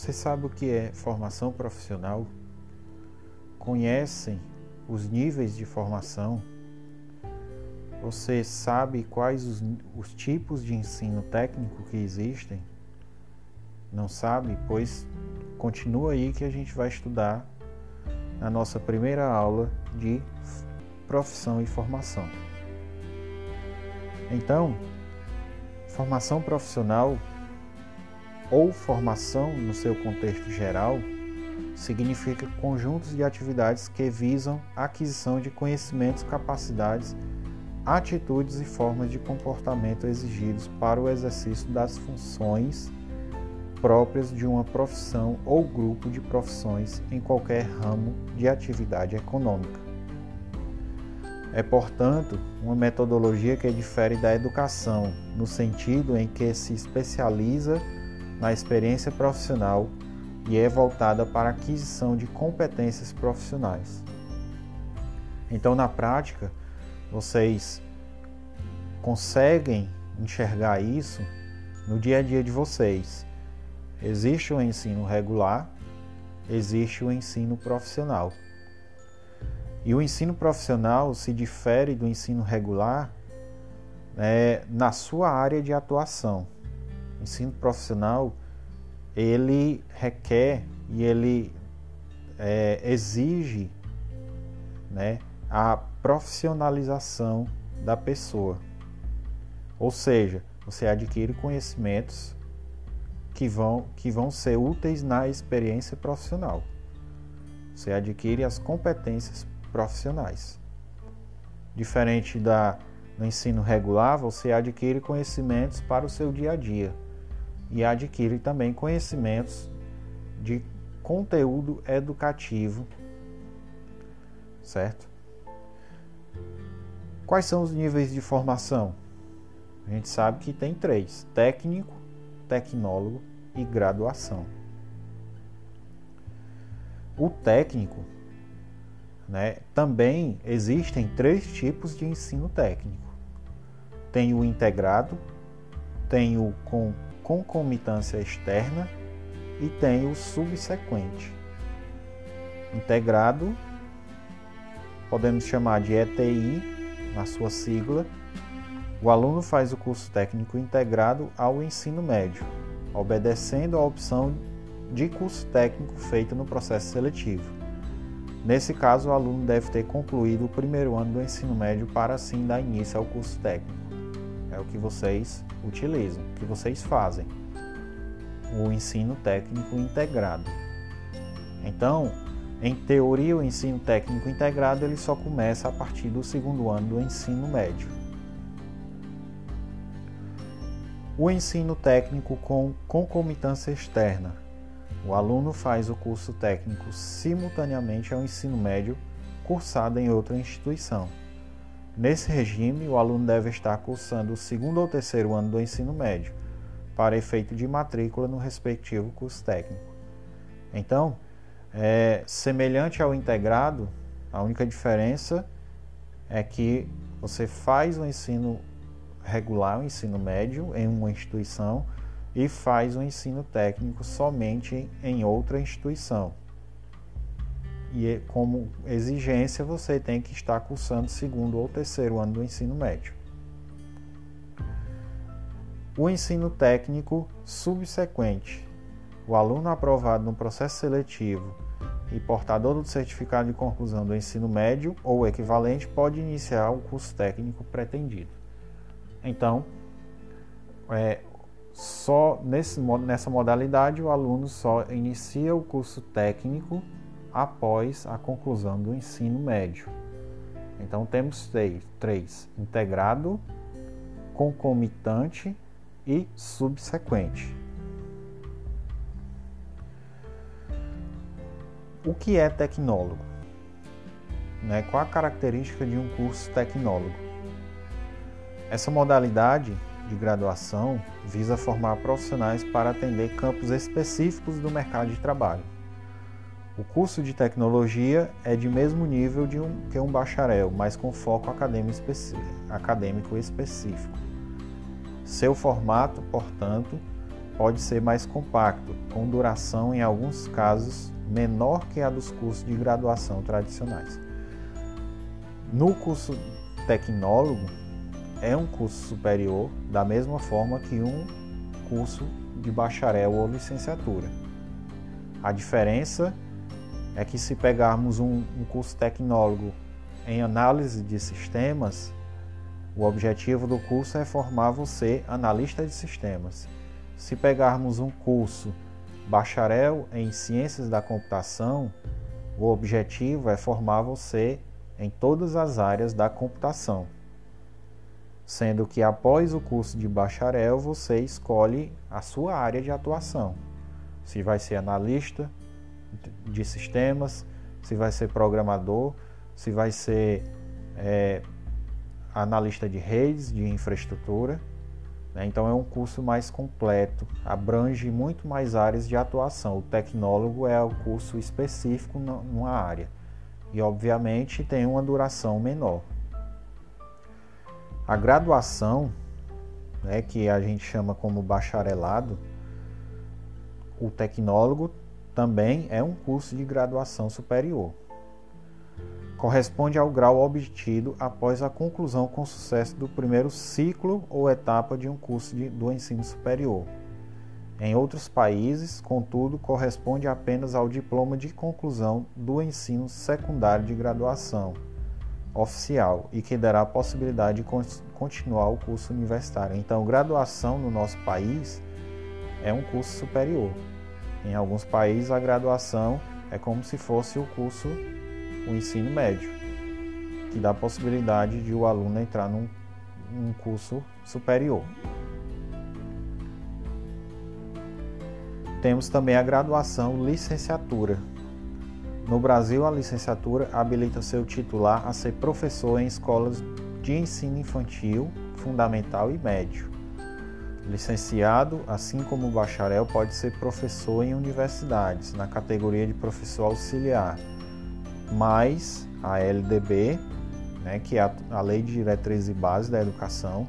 Você sabe o que é formação profissional? Conhecem os níveis de formação? Você sabe quais os, os tipos de ensino técnico que existem? Não sabe? Pois continua aí que a gente vai estudar na nossa primeira aula de profissão e formação. Então, formação profissional ou formação no seu contexto geral significa conjuntos de atividades que visam a aquisição de conhecimentos, capacidades, atitudes e formas de comportamento exigidos para o exercício das funções próprias de uma profissão ou grupo de profissões em qualquer ramo de atividade econômica. É, portanto, uma metodologia que difere da educação, no sentido em que se especializa na experiência profissional e é voltada para a aquisição de competências profissionais. Então, na prática, vocês conseguem enxergar isso no dia a dia de vocês. Existe o ensino regular, existe o ensino profissional. E o ensino profissional se difere do ensino regular né, na sua área de atuação. Ensino profissional ele requer e ele é, exige né, a profissionalização da pessoa. Ou seja, você adquire conhecimentos que vão, que vão ser úteis na experiência profissional. Você adquire as competências profissionais. Diferente da, do ensino regular, você adquire conhecimentos para o seu dia a dia e adquire também conhecimentos de conteúdo educativo, certo? Quais são os níveis de formação? A gente sabe que tem três: técnico, tecnólogo e graduação. O técnico, né, também existem três tipos de ensino técnico. Tem o integrado, tem o com concomitância externa e tem o subsequente. Integrado, podemos chamar de ETI, na sua sigla. O aluno faz o curso técnico integrado ao ensino médio, obedecendo à opção de curso técnico feita no processo seletivo. Nesse caso, o aluno deve ter concluído o primeiro ano do ensino médio para assim dar início ao curso técnico. O que vocês utilizam, o que vocês fazem. O ensino técnico integrado. Então, em teoria, o ensino técnico integrado ele só começa a partir do segundo ano do ensino médio. O ensino técnico com concomitância externa. O aluno faz o curso técnico simultaneamente ao ensino médio cursado em outra instituição. Nesse regime, o aluno deve estar cursando o segundo ou terceiro ano do ensino médio, para efeito de matrícula no respectivo curso técnico. Então, é, semelhante ao integrado, a única diferença é que você faz o ensino regular, o ensino médio, em uma instituição e faz o ensino técnico somente em outra instituição e como exigência você tem que estar cursando segundo ou terceiro ano do ensino médio. O ensino técnico subsequente. O aluno aprovado no processo seletivo e portador do certificado de conclusão do ensino médio ou equivalente pode iniciar o curso técnico pretendido. Então, é, só nesse, nessa modalidade o aluno só inicia o curso técnico após a conclusão do ensino médio. Então temos três, três integrado, concomitante e subsequente. O que é tecnólogo? Né? Qual a característica de um curso tecnólogo? Essa modalidade de graduação visa formar profissionais para atender campos específicos do mercado de trabalho o curso de tecnologia é de mesmo nível de um, que um bacharel, mas com foco acadêmico específico. Seu formato, portanto, pode ser mais compacto, com duração em alguns casos menor que a dos cursos de graduação tradicionais. No curso tecnólogo, é um curso superior da mesma forma que um curso de bacharel ou licenciatura. A diferença é que se pegarmos um, um curso tecnólogo em análise de sistemas, o objetivo do curso é formar você analista de sistemas. Se pegarmos um curso bacharel em ciências da computação, o objetivo é formar você em todas as áreas da computação. Sendo que após o curso de bacharel você escolhe a sua área de atuação. Se vai ser analista de sistemas, se vai ser programador, se vai ser é, analista de redes, de infraestrutura. Né? Então é um curso mais completo, abrange muito mais áreas de atuação. O tecnólogo é o curso específico numa área e, obviamente, tem uma duração menor. A graduação, né, que a gente chama como bacharelado, o tecnólogo também é um curso de graduação superior corresponde ao grau obtido após a conclusão com sucesso do primeiro ciclo ou etapa de um curso de, do ensino superior. Em outros países, contudo, corresponde apenas ao diploma de conclusão do ensino secundário de graduação oficial e que dará a possibilidade de continuar o curso universitário. Então, graduação no nosso país é um curso superior. Em alguns países, a graduação é como se fosse o curso o ensino médio, que dá a possibilidade de o aluno entrar num, num curso superior. Temos também a graduação licenciatura. No Brasil, a licenciatura habilita seu titular a ser professor em escolas de ensino infantil, fundamental e médio. Licenciado, assim como bacharel, pode ser professor em universidades, na categoria de professor auxiliar, mais a LDB, né, que é a, Lei de Diretrizes e Bases da Educação,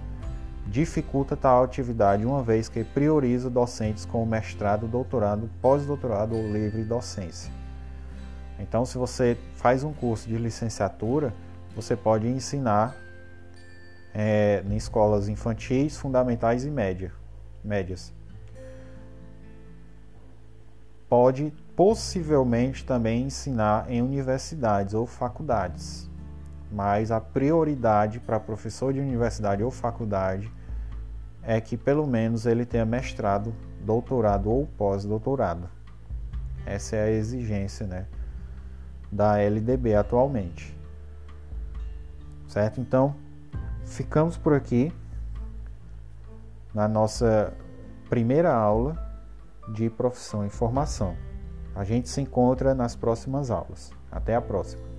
dificulta tal atividade uma vez que prioriza docentes com mestrado, doutorado, pós-doutorado ou livre docência. Então, se você faz um curso de licenciatura, você pode ensinar é, em escolas infantis, fundamentais e média, médias. Pode possivelmente também ensinar em universidades ou faculdades, mas a prioridade para professor de universidade ou faculdade é que pelo menos ele tenha mestrado, doutorado ou pós-doutorado. Essa é a exigência né, da LDB atualmente. Certo? Então, ficamos por aqui na nossa primeira aula de profissão e formação. A gente se encontra nas próximas aulas. Até a próxima!